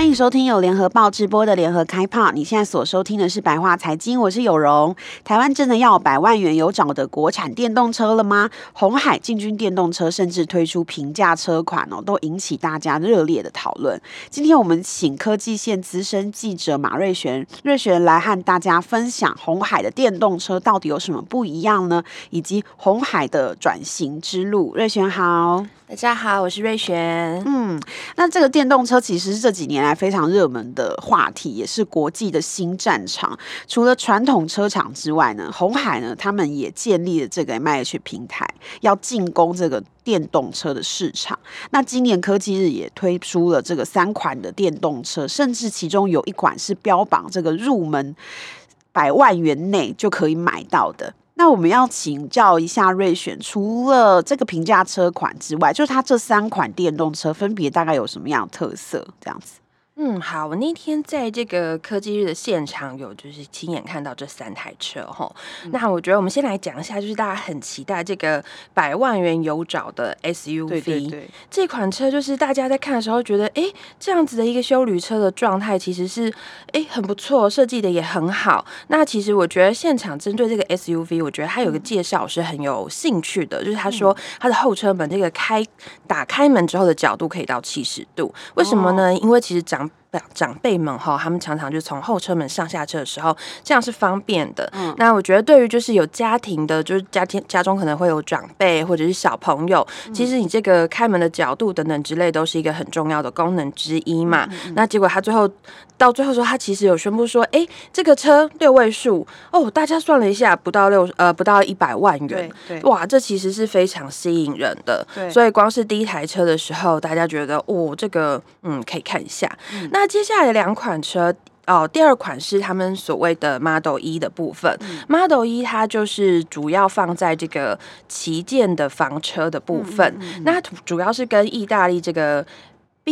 欢迎收听由联合报直播的联合开炮。你现在所收听的是白话财经，我是有容。台湾真的要百万元有找的国产电动车了吗？红海进军电动车，甚至推出平价车款哦，都引起大家热烈的讨论。今天我们请科技线资深记者马瑞璇，瑞璇来和大家分享红海的电动车到底有什么不一样呢？以及红海的转型之路。瑞璇好。大家好，我是瑞璇。嗯，那这个电动车其实是这几年来非常热门的话题，也是国际的新战场。除了传统车厂之外呢，鸿海呢，他们也建立了这个 MIH 平台，要进攻这个电动车的市场。那今年科技日也推出了这个三款的电动车，甚至其中有一款是标榜这个入门百万元内就可以买到的。那我们要请教一下瑞选，除了这个平价车款之外，就是它这三款电动车分别大概有什么样的特色？这样子。嗯，好，我那天在这个科技日的现场有就是亲眼看到这三台车哈。嗯、那我觉得我们先来讲一下，就是大家很期待这个百万元有找的 SUV。对对对，这款车就是大家在看的时候觉得，哎，这样子的一个修旅车的状态其实是哎很不错，设计的也很好。那其实我觉得现场针对这个 SUV，我觉得它有个介绍是很有兴趣的，就是他说它的后车门这个开打开门之后的角度可以到七十度，为什么呢？哦、因为其实长 Trump 长辈们哈，他们常常就从后车门上下车的时候，这样是方便的。嗯，那我觉得对于就是有家庭的，就是家庭家中可能会有长辈或者是小朋友，嗯、其实你这个开门的角度等等之类，都是一个很重要的功能之一嘛。嗯嗯、那结果他最后到最后说，他其实有宣布说，哎、欸，这个车六位数哦，大家算了一下，不到六呃不到一百万元，哇，这其实是非常吸引人的。对，所以光是第一台车的时候，大家觉得哦，这个嗯可以看一下。嗯、那那接下来两款车哦，第二款是他们所谓的 Model E 的部分。嗯、Model E 它就是主要放在这个旗舰的房车的部分，嗯嗯嗯、那主要是跟意大利这个。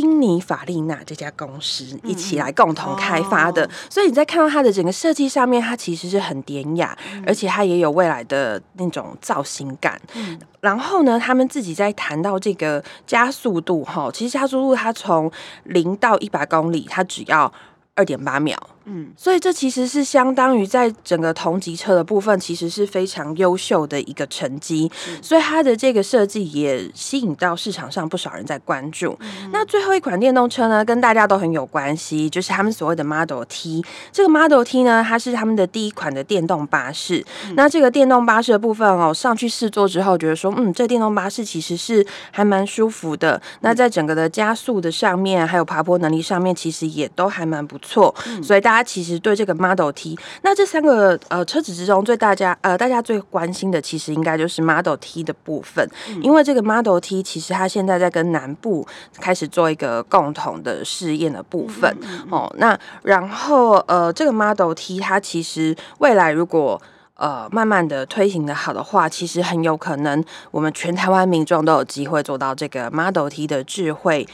宾尼法利纳这家公司一起来共同开发的，嗯哦、所以你在看到它的整个设计上面，它其实是很典雅，嗯、而且它也有未来的那种造型感。嗯、然后呢，他们自己在谈到这个加速度哈，其实加速度它从零到一百公里，它只要二点八秒。嗯，所以这其实是相当于在整个同级车的部分，其实是非常优秀的一个成绩。嗯、所以它的这个设计也吸引到市场上不少人在关注。嗯、那最后一款电动车呢，跟大家都很有关系，就是他们所谓的 Model T。这个 Model T 呢，它是他们的第一款的电动巴士。嗯、那这个电动巴士的部分哦，上去试坐之后，觉得说，嗯，这电动巴士其实是还蛮舒服的。嗯、那在整个的加速的上面，还有爬坡能力上面，其实也都还蛮不错。嗯、所以大家。它其实对这个 Model T，那这三个呃车子之中最大家呃大家最关心的，其实应该就是 Model T 的部分，嗯、因为这个 Model T 其实它现在在跟南部开始做一个共同的试验的部分、嗯嗯嗯、哦。那然后呃这个 Model T 它其实未来如果呃慢慢的推行的好的话，其实很有可能我们全台湾民众都有机会做到这个 Model T 的智慧。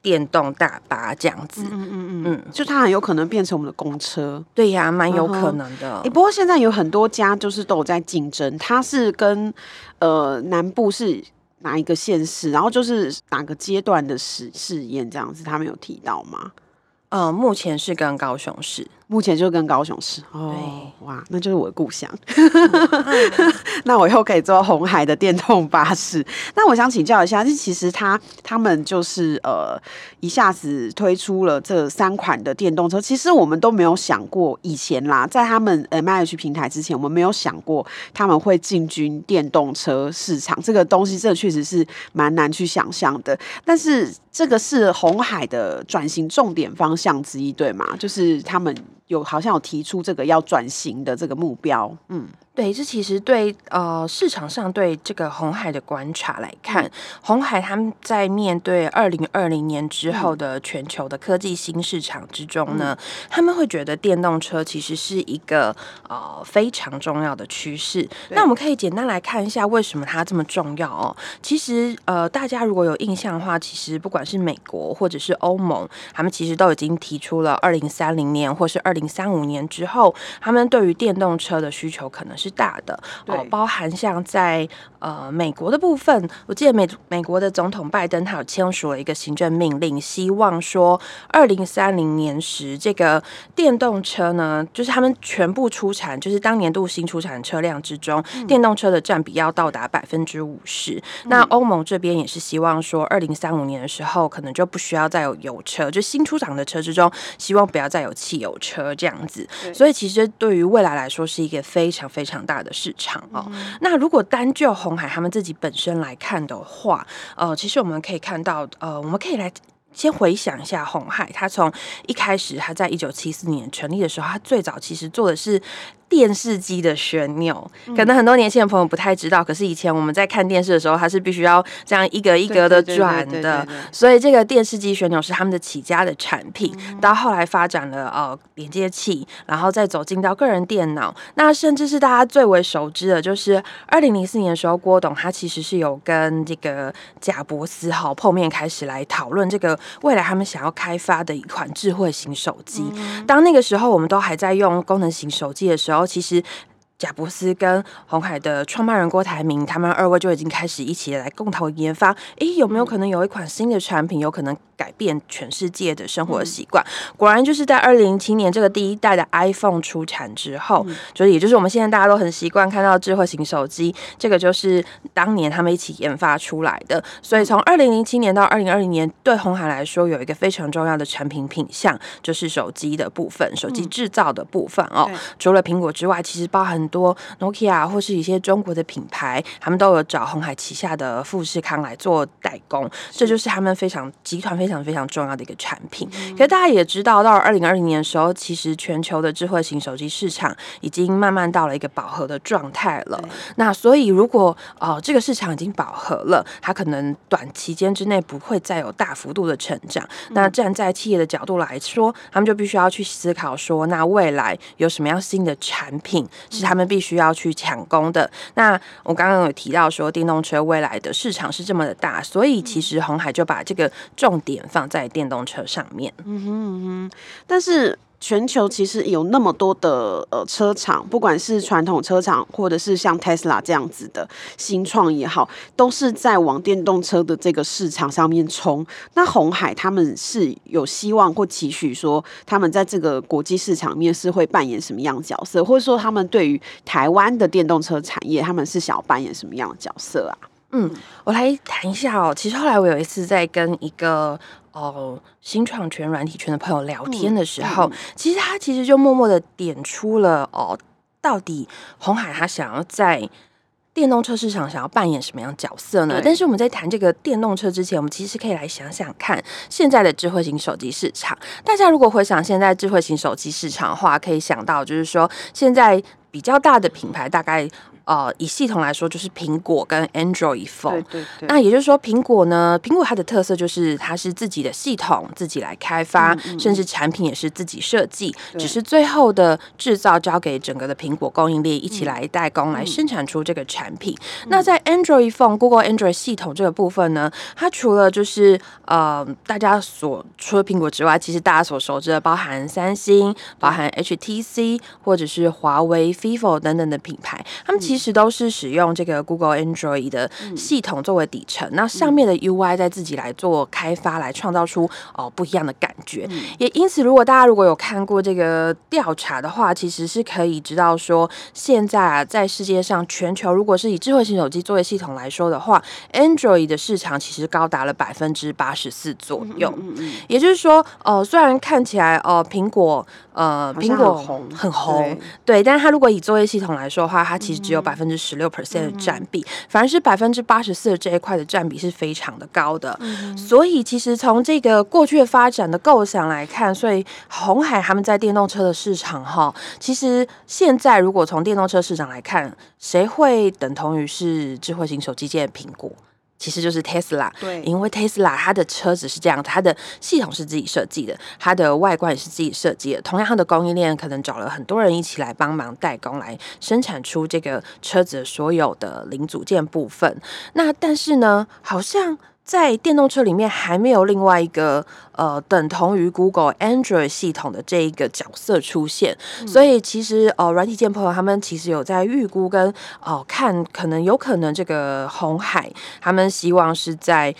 电动大巴这样子，嗯嗯嗯嗯，就它很有可能变成我们的公车，对呀，蛮有可能的。哎、欸，不过现在有很多家就是都有在竞争，它是跟呃南部是哪一个县市，然后就是哪个阶段的试试验这样子，他们有提到吗？呃，目前是跟高雄市。目前就跟高雄市哦，哇，那就是我的故乡。嗯、那我以后可以坐红海的电动巴士。那我想请教一下，其实他他们就是呃一下子推出了这三款的电动车，其实我们都没有想过以前啦，在他们 MIH 平台之前，我们没有想过他们会进军电动车市场。这个东西，这确实是蛮难去想象的。但是这个是红海的转型重点方向之一，对吗？就是他们。有好像有提出这个要转型的这个目标，嗯。对，这其实对呃市场上对这个红海的观察来看，红、海他们在面对二零二零年之后的全球的科技新市场之中呢，嗯、他们会觉得电动车其实是一个呃非常重要的趋势。那我们可以简单来看一下为什么它这么重要哦。其实呃大家如果有印象的话，其实不管是美国或者是欧盟，他们其实都已经提出了二零三零年或是二零三五年之后，他们对于电动车的需求可能是。大的哦，对包含像在呃美国的部分，我记得美美国的总统拜登他有签署了一个行政命令，希望说二零三零年时，这个电动车呢，就是他们全部出产，就是当年度新出产车辆之中，嗯、电动车的占比要到达百分之五十。嗯、那欧盟这边也是希望说，二零三五年的时候，可能就不需要再有油车，就新出厂的车之中，希望不要再有汽油车这样子。所以其实对于未来来说，是一个非常非常。大的市场哦，嗯、那如果单就红海他们自己本身来看的话，呃，其实我们可以看到，呃，我们可以来先回想一下红海，他从一开始他在一九七四年成立的时候，他最早其实做的是。电视机的旋钮，可能很多年轻的朋友不太知道。可是以前我们在看电视的时候，它是必须要这样一格一格的转的。所以这个电视机旋钮是他们的起家的产品。到后来发展了呃连接器，然后再走进到个人电脑。那甚至是大家最为熟知的，就是二零零四年的时候，郭董他其实是有跟这个贾伯斯哈碰面，开始来讨论这个未来他们想要开发的一款智慧型手机。当那个时候我们都还在用功能型手机的时候。然后其实。贾伯斯跟红海的创办人郭台铭，他们二位就已经开始一起来共同研发。诶，有没有可能有一款新的产品，有可能改变全世界的生活习惯？果然就是在二零零七年这个第一代的 iPhone 出产之后，就是也就是我们现在大家都很习惯看到智慧型手机，这个就是当年他们一起研发出来的。所以从二零零七年到二零二零年，对红海来说有一个非常重要的产品品项，就是手机的部分，手机制造的部分哦。除了苹果之外，其实包含多 Nokia 或是一些中国的品牌，他们都有找红海旗下的富士康来做代工，这就是他们非常集团非常非常重要的一个产品。可是大家也知道，到了二零二零年的时候，其实全球的智慧型手机市场已经慢慢到了一个饱和的状态了。那所以如果呃这个市场已经饱和了，它可能短期间之内不会再有大幅度的成长。那站在企业的角度来说，他们就必须要去思考说，那未来有什么样新的产品是他们。们必须要去抢攻的。那我刚刚有提到说，电动车未来的市场是这么的大，所以其实红海就把这个重点放在电动车上面。嗯哼嗯哼，但是。全球其实有那么多的呃车厂，不管是传统车厂，或者是像 Tesla 这样子的新创也好，都是在往电动车的这个市场上面冲。那红海他们是有希望或期许说，他们在这个国际市场面是会扮演什么样的角色，或者说他们对于台湾的电动车产业，他们是想要扮演什么样的角色啊？嗯，我来谈一下哦。其实后来我有一次在跟一个。哦，新创圈、软体圈的朋友聊天的时候，嗯嗯、其实他其实就默默的点出了哦，到底红海他想要在电动车市场想要扮演什么样的角色呢？但是我们在谈这个电动车之前，我们其实可以来想想看，现在的智慧型手机市场。大家如果回想现在智慧型手机市场的话，可以想到就是说，现在比较大的品牌大概。呃，以系统来说，就是苹果跟 Android Phone。对对对。那也就是说，苹果呢，苹果它的特色就是它是自己的系统，自己来开发，嗯嗯、甚至产品也是自己设计，只是最后的制造交给整个的苹果供应链一起来代工，来生产出这个产品。嗯、那在 Android Phone、Google Android 系统这个部分呢，它除了就是呃，大家所除了苹果之外，其实大家所熟知的，包含三星、包含 HTC 或者是华为、vivo 等等的品牌，他们其实。其实都是使用这个 Google Android 的系统作为底层，嗯、那上面的 UI 在自己来做开发，来创造出哦不一样的感觉。嗯、也因此，如果大家如果有看过这个调查的话，其实是可以知道说，现在啊，在世界上全球，如果是以智慧型手机作为系统来说的话，Android 的市场其实高达了百分之八十四左右。也就是说，哦、呃，虽然看起来哦，苹、呃、果呃苹果很红，很红，对，对，但是它如果以作业系统来说的话，它其实只有。百分之十六 percent 的占比，嗯、反而是百分之八十四的这一块的占比是非常的高的。嗯、所以其实从这个过去的发展的构想来看，所以红海他们在电动车的市场哈，其实现在如果从电动车市场来看，谁会等同于是智慧型手机界的苹果？其实就是 Tesla，对，因为 Tesla 它的车子是这样，它的系统是自己设计的，它的外观也是自己设计的。同样，它的供应链可能找了很多人一起来帮忙代工，来生产出这个车子所有的零组件部分。那但是呢，好像。在电动车里面还没有另外一个呃等同于 Google Android 系统的这一个角色出现，嗯、所以其实呃软体界朋友他们其实有在预估跟哦、呃、看可能有可能这个红海他们希望是在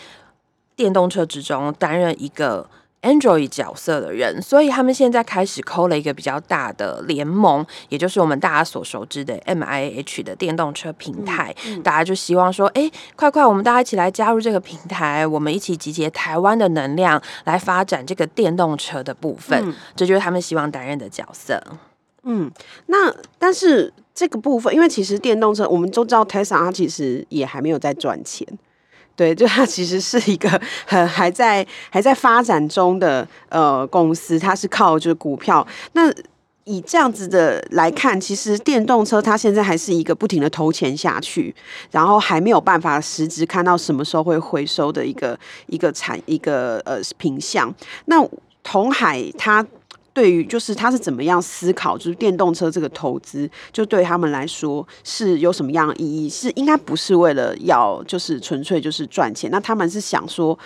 电动车之中担任一个。Android 角色的人，所以他们现在开始抠了一个比较大的联盟，也就是我们大家所熟知的 MIH 的电动车平台。嗯嗯、大家就希望说，哎，快快，我们大家一起来加入这个平台，我们一起集结台湾的能量来发展这个电动车的部分。嗯、这就是他们希望担任的角色。嗯，那但是这个部分，因为其实电动车我们都知道，Tesla 它其实也还没有在赚钱。对，就它其实是一个很还在还在发展中的呃公司，它是靠就是股票。那以这样子的来看，其实电动车它现在还是一个不停的投钱下去，然后还没有办法实质看到什么时候会回收的一个一个产一个呃品项。那同海它。对于就是他是怎么样思考，就是电动车这个投资，就对他们来说是有什么样的意义？是应该不是为了要就是纯粹就是赚钱？那他们是想说，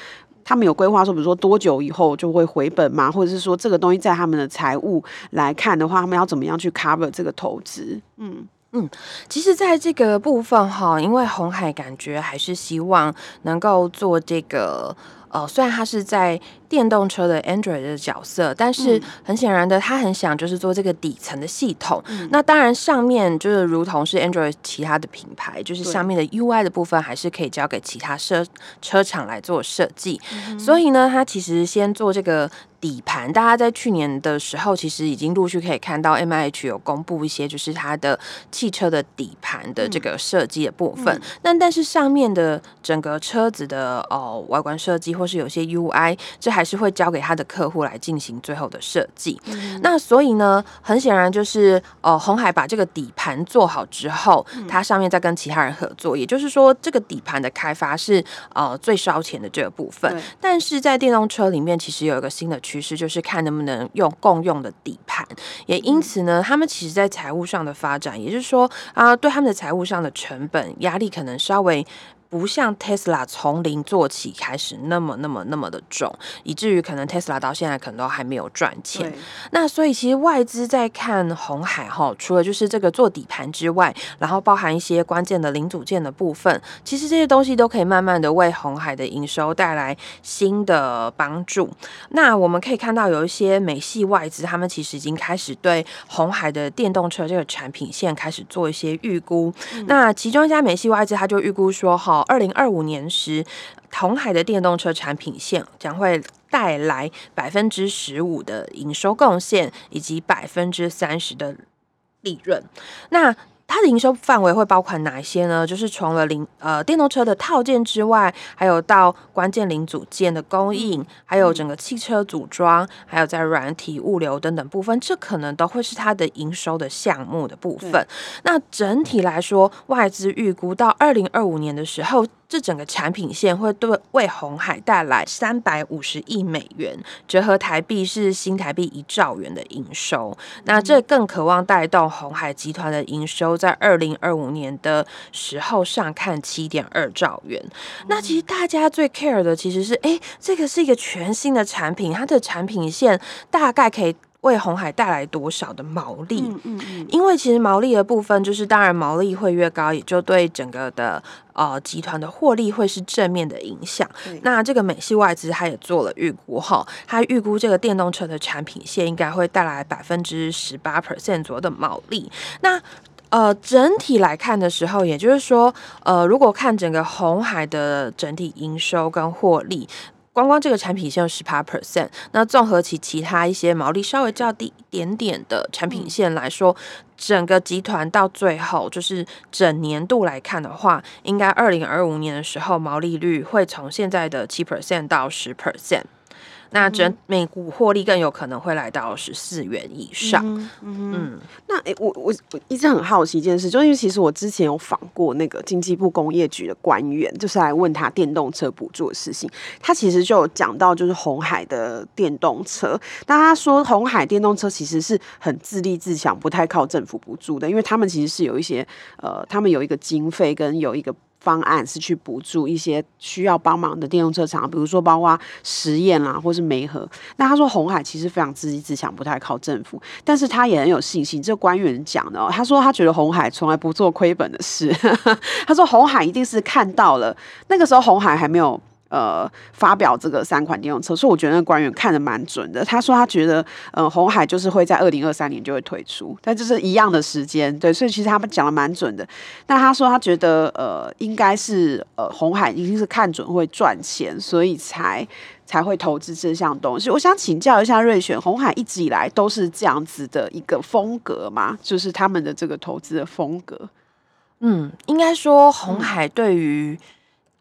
他们有规划说，比如说多久以后就会回本吗？或者是说这个东西在他们的财务来看的话，他们要怎么样去 cover 这个投资？嗯嗯，其实在这个部分哈，因为红海感觉还是希望能够做这个。呃，虽然他是在电动车的 Android 的角色，但是很显然的，他很想就是做这个底层的系统。嗯、那当然，上面就是如同是 Android 其他的品牌，就是上面的 UI 的部分还是可以交给其他车车厂来做设计。嗯、所以呢，他其实先做这个。底盘，大家在去年的时候，其实已经陆续可以看到 MIH 有公布一些，就是它的汽车的底盘的这个设计的部分。那、嗯、但是上面的整个车子的哦外观设计，或是有些 UI，这还是会交给他的客户来进行最后的设计。嗯、那所以呢，很显然就是呃，红海把这个底盘做好之后，它上面再跟其他人合作，也就是说，这个底盘的开发是呃最烧钱的这个部分。但是在电动车里面，其实有一个新的。趋势就是看能不能用共用的底盘，也因此呢，他们其实在财务上的发展，也就是说啊，对他们的财务上的成本压力可能稍微。不像 Tesla 从零做起开始那么那么那么的重，以至于可能 Tesla 到现在可能都还没有赚钱。那所以其实外资在看红海哈，除了就是这个做底盘之外，然后包含一些关键的零组件的部分，其实这些东西都可以慢慢的为红海的营收带来新的帮助。那我们可以看到有一些美系外资，他们其实已经开始对红海的电动车这个产品线开始做一些预估。嗯、那其中一家美系外资他就预估说哈。二零二五年时，同海的电动车产品线将会带来百分之十五的营收贡献，以及百分之三十的利润。那它的营收范围会包括哪些呢？就是除了零呃电动车的套件之外，还有到关键零组件的供应，还有整个汽车组装，还有在软体物流等等部分，这可能都会是它的营收的项目的部分。那整体来说，外资预估到二零二五年的时候。这整个产品线会对为红海带来三百五十亿美元，折合台币是新台币一兆元的营收。那这更渴望带动红海集团的营收，在二零二五年的时候上看七点二兆元。那其实大家最 care 的其实是，哎，这个是一个全新的产品，它的产品线大概可以。为红海带来多少的毛利？嗯嗯嗯，因为其实毛利的部分，就是当然毛利会越高，也就对整个的呃集团的获利会是正面的影响。那这个美系外资他也做了预估哈，他预估这个电动车的产品线应该会带来百分之十八 percent 左右的毛利。那呃整体来看的时候，也就是说，呃如果看整个红海的整体营收跟获利。光光这个产品线有十八 percent，那综合起其他一些毛利稍微较低一点点的产品线来说，整个集团到最后就是整年度来看的话，应该二零二五年的时候毛利率会从现在的七 percent 到十 percent。那整每股获利更有可能会来到十四元以上。嗯，嗯嗯那诶、欸，我我我一直很好奇一件事，就因为其实我之前有访过那个经济部工业局的官员，就是来问他电动车补助的事情。他其实就有讲到，就是红海的电动车。那他说，红海电动车其实是很自立自强，不太靠政府补助的，因为他们其实是有一些呃，他们有一个经费跟有一个。方案是去补助一些需要帮忙的电动车厂，比如说包括实验啊，或是煤河。那他说红海其实非常自立自强，不太靠政府，但是他也很有信心。这官员讲的哦，他说他觉得红海从来不做亏本的事。他说红海一定是看到了那个时候红海还没有。呃，发表这个三款电动车，所以我觉得那官员看得蛮准的。他说他觉得，呃，红海就是会在二零二三年就会推出，但就是一样的时间，对，所以其实他们讲的蛮准的。那他说他觉得，呃，应该是呃，红海一定是看准会赚钱，所以才才会投资这项东西。我想请教一下瑞选，红海一直以来都是这样子的一个风格吗？就是他们的这个投资的风格？嗯，应该说红海对于。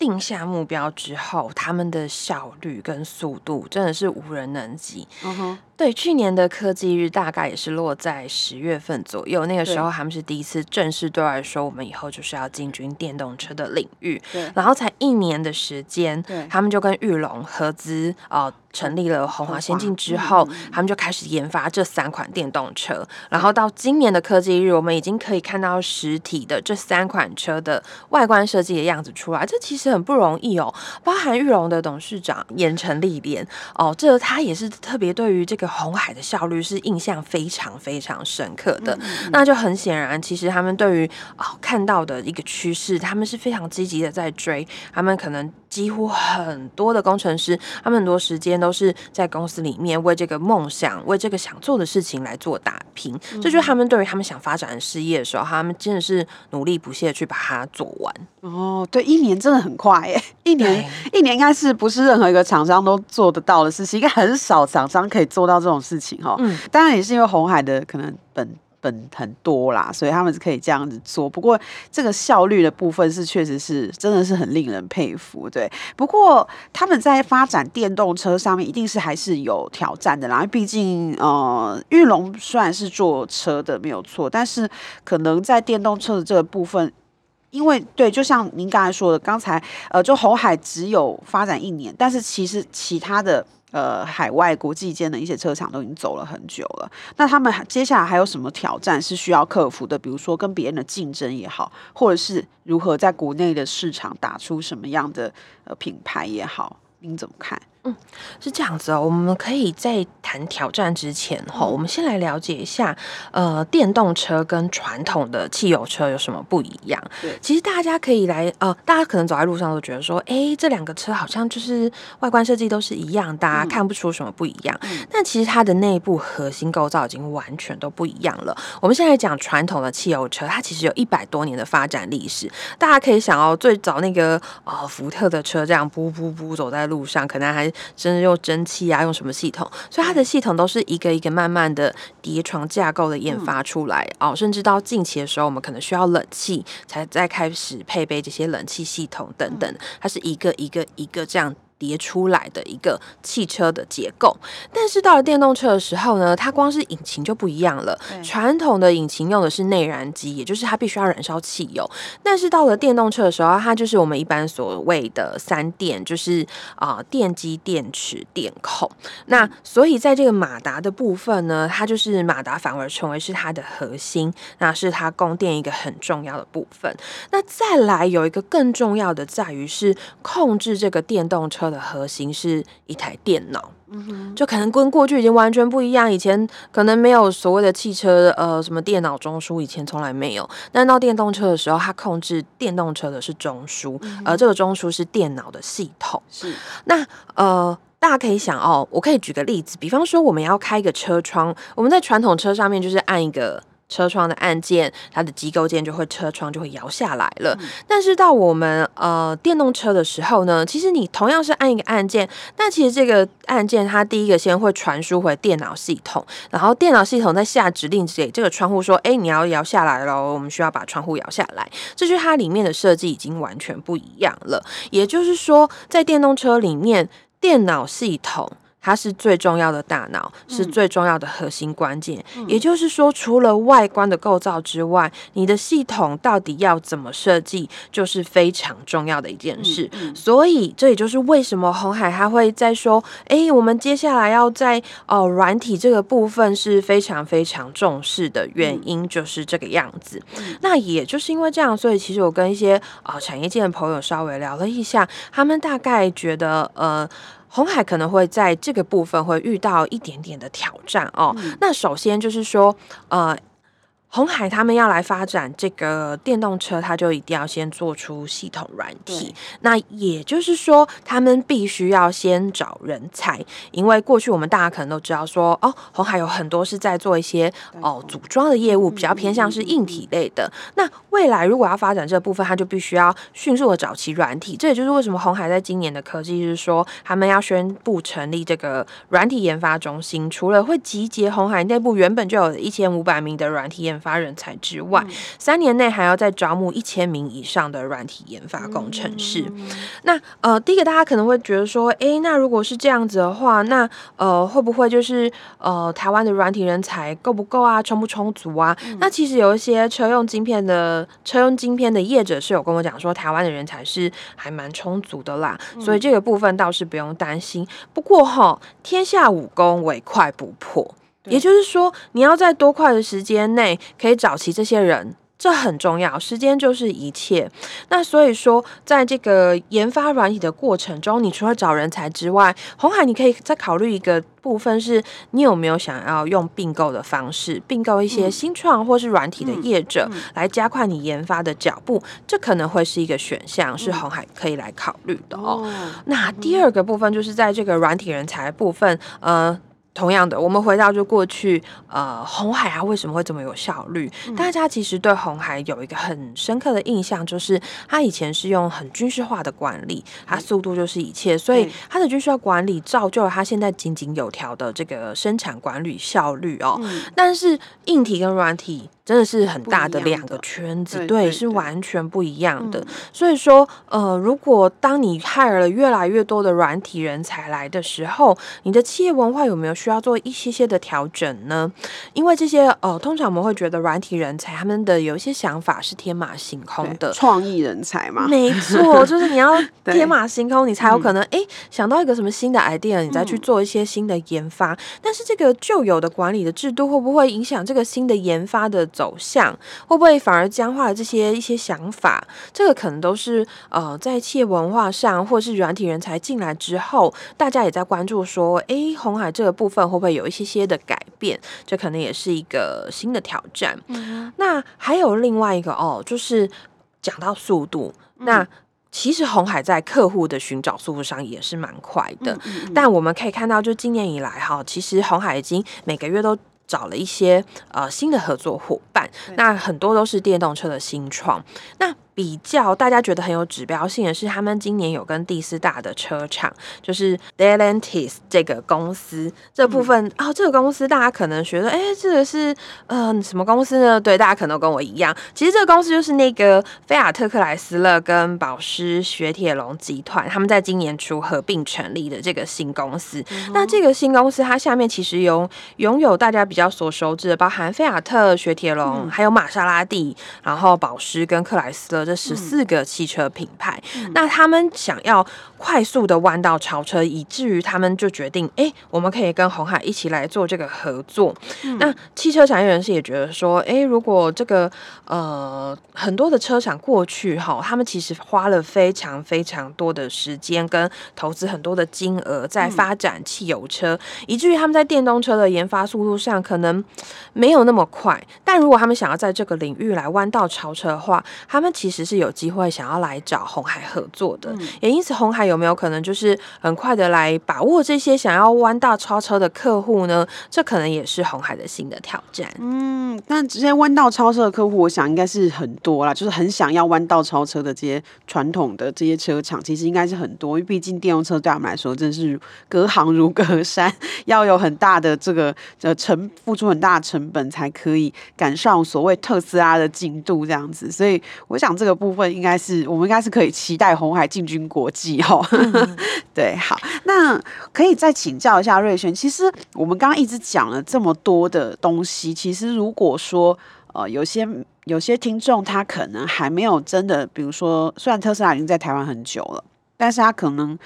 定下目标之后，他们的效率跟速度真的是无人能及。嗯哼对，去年的科技日大概也是落在十月份左右，那个时候他们是第一次正式对外说，我们以后就是要进军电动车的领域。对，然后才一年的时间，对他们就跟玉龙合资呃。成立了红华先进之后，嗯、他们就开始研发这三款电动车。嗯、然后到今年的科技日，我们已经可以看到实体的这三款车的外观设计的样子出来。这其实很不容易哦，包含玉龙的董事长盐城历练哦，这他也是特别对于这个红海的效率是印象非常非常深刻的。嗯、那就很显然，其实他们对于哦看到的一个趋势，他们是非常积极的在追。他们可能几乎很多的工程师，他们很多时间。都是在公司里面为这个梦想、为这个想做的事情来做打拼，这就是他们对于他们想发展的事业的时候，他们真的是努力不懈去把它做完。哦，对，一年真的很快耶，一年一年应该是不是任何一个厂商都做得到的事情，应该很少厂商可以做到这种事情哈。嗯，当然也是因为红海的可能本。本很多啦，所以他们是可以这样子做。不过这个效率的部分是确实是真的是很令人佩服，对。不过他们在发展电动车上面一定是还是有挑战的啦，毕竟呃，玉龙虽然是做车的没有错，但是可能在电动车的这个部分，因为对，就像您刚才说的，刚才呃，就红海只有发展一年，但是其实其他的。呃，海外国际间的一些车厂都已经走了很久了。那他们接下来还有什么挑战是需要克服的？比如说跟别人的竞争也好，或者是如何在国内的市场打出什么样的呃品牌也好，您怎么看？嗯，是这样子哦。我们可以在谈挑战之前哈，我们先来了解一下，呃，电动车跟传统的汽油车有什么不一样？对，其实大家可以来，呃，大家可能走在路上都觉得说，哎，这两个车好像就是外观设计都是一样，大家看不出什么不一样。嗯，但其实它的内部核心构造已经完全都不一样了。我们现在讲传统的汽油车，它其实有一百多年的发展历史。大家可以想哦，最早那个呃福特的车这样噗噗噗走在路上，可能还甚至用蒸汽啊，用什么系统？所以它的系统都是一个一个慢慢的叠床架构的研发出来、嗯、哦。甚至到近期的时候，我们可能需要冷气，才再开始配备这些冷气系统等等。它是一个一个一个这样。叠出来的一个汽车的结构，但是到了电动车的时候呢，它光是引擎就不一样了。传统的引擎用的是内燃机，也就是它必须要燃烧汽油。但是到了电动车的时候，它就是我们一般所谓的三电，就是啊、呃、电机、电池、电控。那所以在这个马达的部分呢，它就是马达反而成为是它的核心，那是它供电一个很重要的部分。那再来有一个更重要的在于是控制这个电动车的核心是一台电脑，嗯哼，就可能跟过去已经完全不一样。以前可能没有所谓的汽车，呃，什么电脑中枢，以前从来没有。但到电动车的时候，它控制电动车的是中枢，而、这个中枢是电脑的系统。是，那呃，大家可以想哦，我可以举个例子，比方说我们要开一个车窗，我们在传统车上面就是按一个。车窗的按键，它的机构键就会车窗就会摇下来了。嗯、但是到我们呃电动车的时候呢，其实你同样是按一个按键，但其实这个按键它第一个先会传输回电脑系统，然后电脑系统再下指令给这个窗户说：“哎，你要摇下来喽，我们需要把窗户摇下来。”这就是它里面的设计已经完全不一样了。也就是说，在电动车里面，电脑系统。它是最重要的大脑，是最重要的核心关键。嗯、也就是说，除了外观的构造之外，你的系统到底要怎么设计，就是非常重要的一件事。嗯嗯、所以，这也就是为什么红海他会在说：“诶，我们接下来要在哦软体这个部分是非常非常重视的原因，就是这个样子。嗯”那也就是因为这样，所以其实我跟一些啊、呃、产业界的朋友稍微聊了一下，他们大概觉得呃。鸿海可能会在这个部分会遇到一点点的挑战哦。嗯、那首先就是说，呃。鸿海他们要来发展这个电动车，他就一定要先做出系统软体。那也就是说，他们必须要先找人才，因为过去我们大家可能都知道说，哦，红海有很多是在做一些哦组装的业务，比较偏向是硬体类的。那未来如果要发展这部分，他就必须要迅速的找齐软体。这也就是为什么红海在今年的科技是说，他们要宣布成立这个软体研发中心，除了会集结红海内部原本就有一千五百名的软体研发人才之外，嗯、三年内还要再招募一千名以上的软体研发工程师。嗯、那呃，第一个大家可能会觉得说，诶，那如果是这样子的话，那呃，会不会就是呃，台湾的软体人才够不够啊？充不充足啊？嗯、那其实有一些车用晶片的车用晶片的业者是有跟我讲说，台湾的人才是还蛮充足的啦，嗯、所以这个部分倒是不用担心。不过哈，天下武功，唯快不破。也就是说，你要在多快的时间内可以找齐这些人，这很重要。时间就是一切。那所以说，在这个研发软体的过程中，你除了找人才之外，红海你可以再考虑一个部分，是你有没有想要用并购的方式，并购一些新创或是软体的业者，来加快你研发的脚步。这可能会是一个选项，是红海可以来考虑的哦。那第二个部分就是在这个软体人才部分，呃。同样的，我们回到就过去，呃，红海啊，为什么会这么有效率？嗯、大家其实对红海有一个很深刻的印象，就是它以前是用很军事化的管理，它速度就是一切，所以它的军事化管理造就了它现在井井有条的这个生产管理效率哦。嗯、但是硬体跟软体。真的是很大的两个圈子，对，对，对，是完全不一样的。嗯、所以说，呃，如果当你 hire 了越来越多的软体人才来的时候，你的企业文化有没有需要做一些些的调整呢？因为这些，呃，通常我们会觉得软体人才他们的有一些想法是天马行空的，创意人才嘛。没错，就是你要 天马行空，你才有可能哎、嗯、想到一个什么新的 idea，你再去做一些新的研发。嗯、但是这个旧有的管理的制度会不会影响这个新的研发的走向会不会反而僵化了这些一些想法？这个可能都是呃，在企业文化上，或是软体人才进来之后，大家也在关注说，诶，红海这个部分会不会有一些些的改变？这可能也是一个新的挑战。嗯、那还有另外一个哦，就是讲到速度，嗯、那其实红海在客户的寻找速度上也是蛮快的。嗯嗯嗯，但我们可以看到，就今年以来哈，其实红海已经每个月都。找了一些呃新的合作伙伴，那很多都是电动车的新创。那比较大家觉得很有指标性的是，他们今年有跟第四大的车厂，就是 Stellantis 这个公司这部分、嗯、哦，这个公司大家可能觉得，哎，这个是呃什么公司呢？对，大家可能跟我一样，其实这个公司就是那个菲亚特克莱斯勒跟保时雪铁龙集团，他们在今年初合并成立的这个新公司。嗯、那这个新公司它下面其实有拥有大家比较所熟知的，包含菲亚特、雪铁龙，嗯、还有玛莎拉蒂，然后保时跟克莱斯勒。这十四个汽车品牌，嗯、那他们想要快速的弯道超车，以至于他们就决定，哎，我们可以跟红海一起来做这个合作。嗯、那汽车产业人士也觉得说，哎，如果这个呃很多的车厂过去哈，他们其实花了非常非常多的时间跟投资很多的金额在发展汽油车，嗯、以至于他们在电动车的研发速度上可能没有那么快。但如果他们想要在这个领域来弯道超车的话，他们其实是有机会想要来找红海合作的，嗯、也因此红海有没有可能就是很快的来把握这些想要弯道超车的客户呢？这可能也是红海的新的挑战。嗯，但这些弯道超车的客户，我想应该是很多啦，就是很想要弯道超车的这些传统的这些车厂，其实应该是很多，因为毕竟电动车对他们来说真是隔行如隔山，要有很大的这个呃成付出很大的成本才可以赶上所谓特斯拉的进度这样子，所以我想这个部分应该是我们应该是可以期待红海进军国际哦。嗯、对，好，那可以再请教一下瑞轩，其实我们刚刚一直讲了这么多的东西，其实如果说呃有些有些听众他可能还没有真的，比如说虽然特斯拉已经在台湾很久了，但是他可能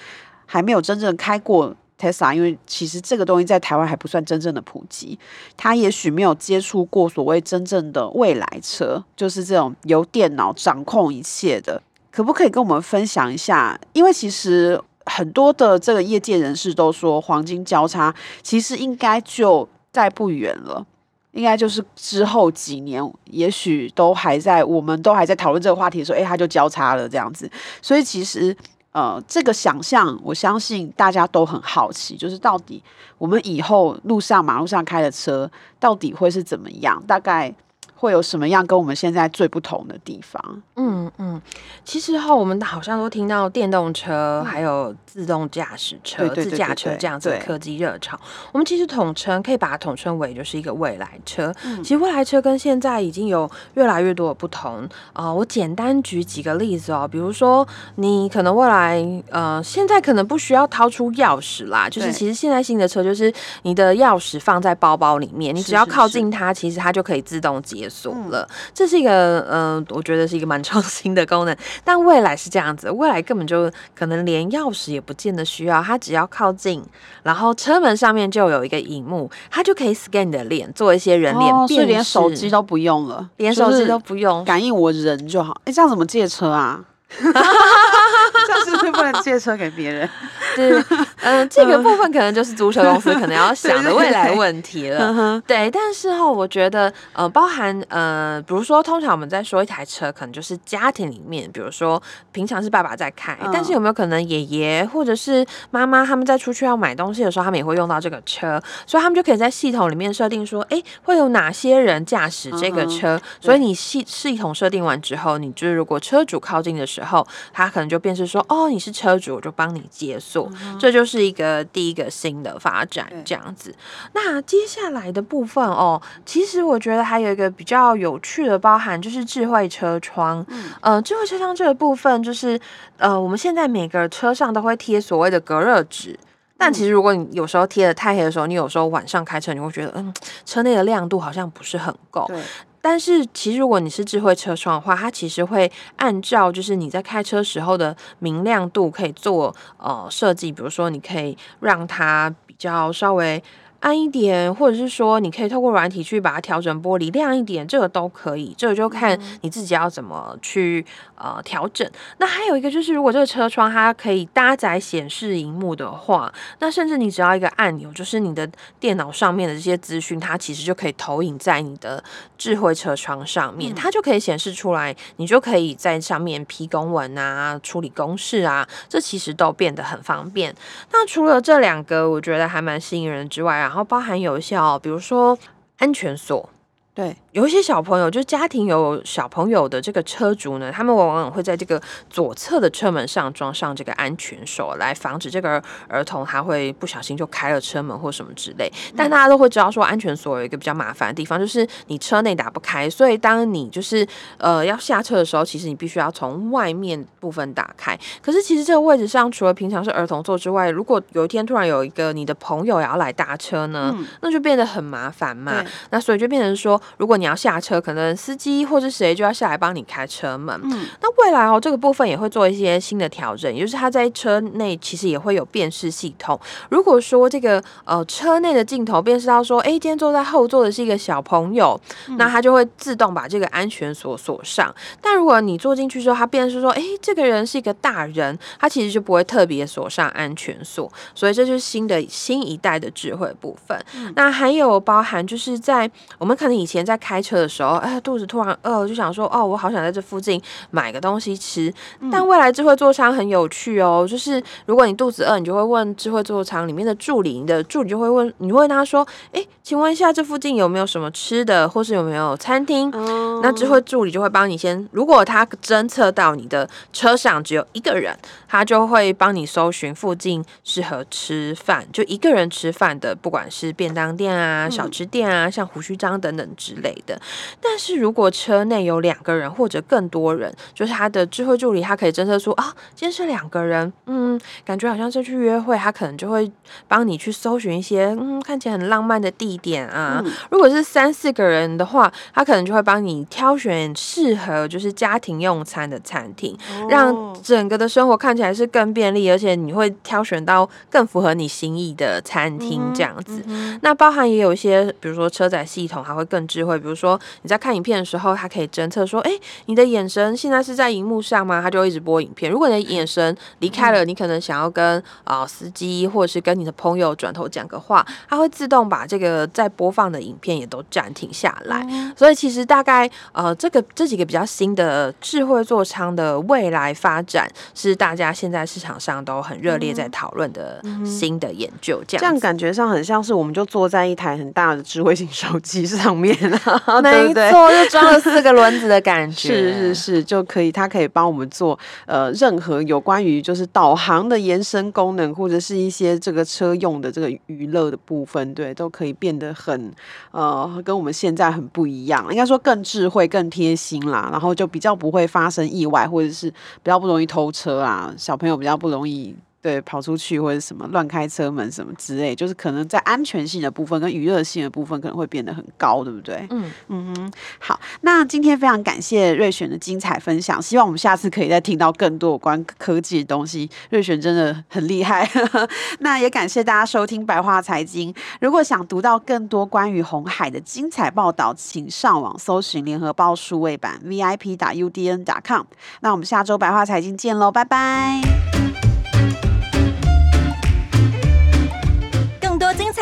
还没有真正开过。Tesla，因为其实这个东西在台湾还不算真正的普及，他也许没有接触过所谓真正的未来车，就是这种由电脑掌控一切的，可不可以跟我们分享一下？因为其实很多的这个业界人士都说，黄金交叉其实应该就在不远了，应该就是之后几年，也许都还在，我们都还在讨论这个话题的时候，诶，它就交叉了这样子，所以其实。呃，这个想象，我相信大家都很好奇，就是到底我们以后路上马路上开的车，到底会是怎么样？大概。会有什么样跟我们现在最不同的地方？嗯嗯，其实哈，我们好像都听到电动车，还有自动驾驶车、自驾车这样子的科技热潮。我们其实统称可以把它统称为就是一个未来车。嗯、其实未来车跟现在已经有越来越多的不同啊、呃。我简单举几个例子哦，比如说你可能未来呃，现在可能不需要掏出钥匙啦，就是其实现在新的车就是你的钥匙放在包包里面，你只要靠近它，其实它就可以自动解锁了，这是一个嗯、呃，我觉得是一个蛮创新的功能。但未来是这样子，未来根本就可能连钥匙也不见得需要，它只要靠近，然后车门上面就有一个荧幕，它就可以 scan 你的脸，做一些人脸辨识，所以连手机都不用了，连手机都不用，感应我人就好。哎，这样怎么借车啊？这样是不是不能借车给别人？对，嗯、呃，这个部分可能就是租车公司可能要想的未来问题了。对，但是哈，我觉得呃，包含呃，比如说，通常我们在说一台车，可能就是家庭里面，比如说平常是爸爸在开，但是有没有可能爷爷或者是妈妈他们在出去要买东西的时候，他们也会用到这个车，所以他们就可以在系统里面设定说，哎，会有哪些人驾驶这个车？所以你系系统设定完之后，你就是如果车主靠近的时候，他可能就变是说，哦，你是车主，我就帮你解锁。这就是一个第一个新的发展，这样子。那接下来的部分哦，其实我觉得还有一个比较有趣的包含，就是智慧车窗。嗯，呃，智慧车窗这个部分，就是呃，我们现在每个车上都会贴所谓的隔热纸，但其实如果你有时候贴的太黑的时候，你有时候晚上开车，你会觉得嗯，车内的亮度好像不是很够。但是其实如果你是智慧车窗的话，它其实会按照就是你在开车时候的明亮度可以做呃设计，比如说你可以让它比较稍微。暗一点，或者是说，你可以透过软体去把它调整玻璃亮一点，这个都可以。这个就看你自己要怎么去呃调整。那还有一个就是，如果这个车窗它可以搭载显示荧幕的话，那甚至你只要一个按钮，就是你的电脑上面的这些资讯，它其实就可以投影在你的智慧车窗上面，它就可以显示出来，你就可以在上面批公文啊、处理公事啊，这其实都变得很方便。那除了这两个，我觉得还蛮吸引人之外啊。然后包含有效，比如说安全锁，对。有一些小朋友，就家庭有小朋友的这个车主呢，他们往往会在这个左侧的车门上装上这个安全锁，来防止这个儿童他会不小心就开了车门或什么之类。但大家都会知道说，安全锁有一个比较麻烦的地方，就是你车内打不开，所以当你就是呃要下车的时候，其实你必须要从外面部分打开。可是其实这个位置上，除了平常是儿童座之外，如果有一天突然有一个你的朋友也要来搭车呢，嗯、那就变得很麻烦嘛。那所以就变成说，如果你你要下车，可能司机或是谁就要下来帮你开车门。嗯，那未来哦，这个部分也会做一些新的调整，也就是它在车内其实也会有辨识系统。如果说这个呃车内的镜头辨识到说，哎，今天坐在后座的是一个小朋友，嗯、那它就会自动把这个安全锁锁上。但如果你坐进去之后，它辨识说，哎，这个人是一个大人，它其实就不会特别锁上安全锁。所以这就是新的新一代的智慧部分。嗯、那还有包含就是在我们可能以前在开开车的时候，哎，肚子突然饿，就想说，哦，我好想在这附近买个东西吃。嗯、但未来智慧座舱很有趣哦，就是如果你肚子饿，你就会问智慧座舱里面的助理，你的助理就会问，你问他说，哎，请问一下这附近有没有什么吃的，或是有没有餐厅？嗯、那智慧助理就会帮你先，如果他侦测到你的车上只有一个人，他就会帮你搜寻附近适合吃饭，就一个人吃饭的，不管是便当店啊、小吃店啊，像胡须章等等之类的。但是如果车内有两个人或者更多人，就是他的智慧助理，他可以侦测出啊，今天是两个人，嗯，感觉好像是去约会，他可能就会帮你去搜寻一些嗯看起来很浪漫的地点啊。嗯、如果是三四个人的话，他可能就会帮你挑选适合就是家庭用餐的餐厅，哦、让整个的生活看起来是更便利，而且你会挑选到更符合你心意的餐厅这样子。嗯嗯、那包含也有一些，比如说车载系统还会更智慧，比如说你在看影片的时候，它可以侦测说，哎、欸，你的眼神现在是在荧幕上吗？它就会一直播影片。如果你的眼神离开了，你可能想要跟啊、呃、司机或者是跟你的朋友转头讲个话，它会自动把这个在播放的影片也都暂停下来。嗯、所以其实大概呃这个这几个比较新的智慧座舱的未来发展，是大家现在市场上都很热烈在讨论的新的研究。这样这样感觉上很像是我们就坐在一台很大的智慧型手机上面啊，没错，就装了四个轮子的感觉，是是是，就可以，它可以帮我们做呃任何有关于就是导航的延伸功能，或者是一些这个车用的这个娱乐的部分，对，都可以变得很呃跟我们现在很不一样，应该说更智慧、更贴心啦，然后就比较不会发生意外，或者是比较不容易偷车啊，小朋友比较不容易。对，跑出去或者什么乱开车门什么之类，就是可能在安全性的部分跟娱乐性的部分可能会变得很高，对不对？嗯嗯哼。好，那今天非常感谢瑞璇的精彩分享，希望我们下次可以再听到更多有关科技的东西。瑞璇真的很厉害。那也感谢大家收听白话财经。如果想读到更多关于红海的精彩报道，请上网搜寻联合报数位版 VIP 打 UDN 打 com。那我们下周白话财经见喽，拜拜。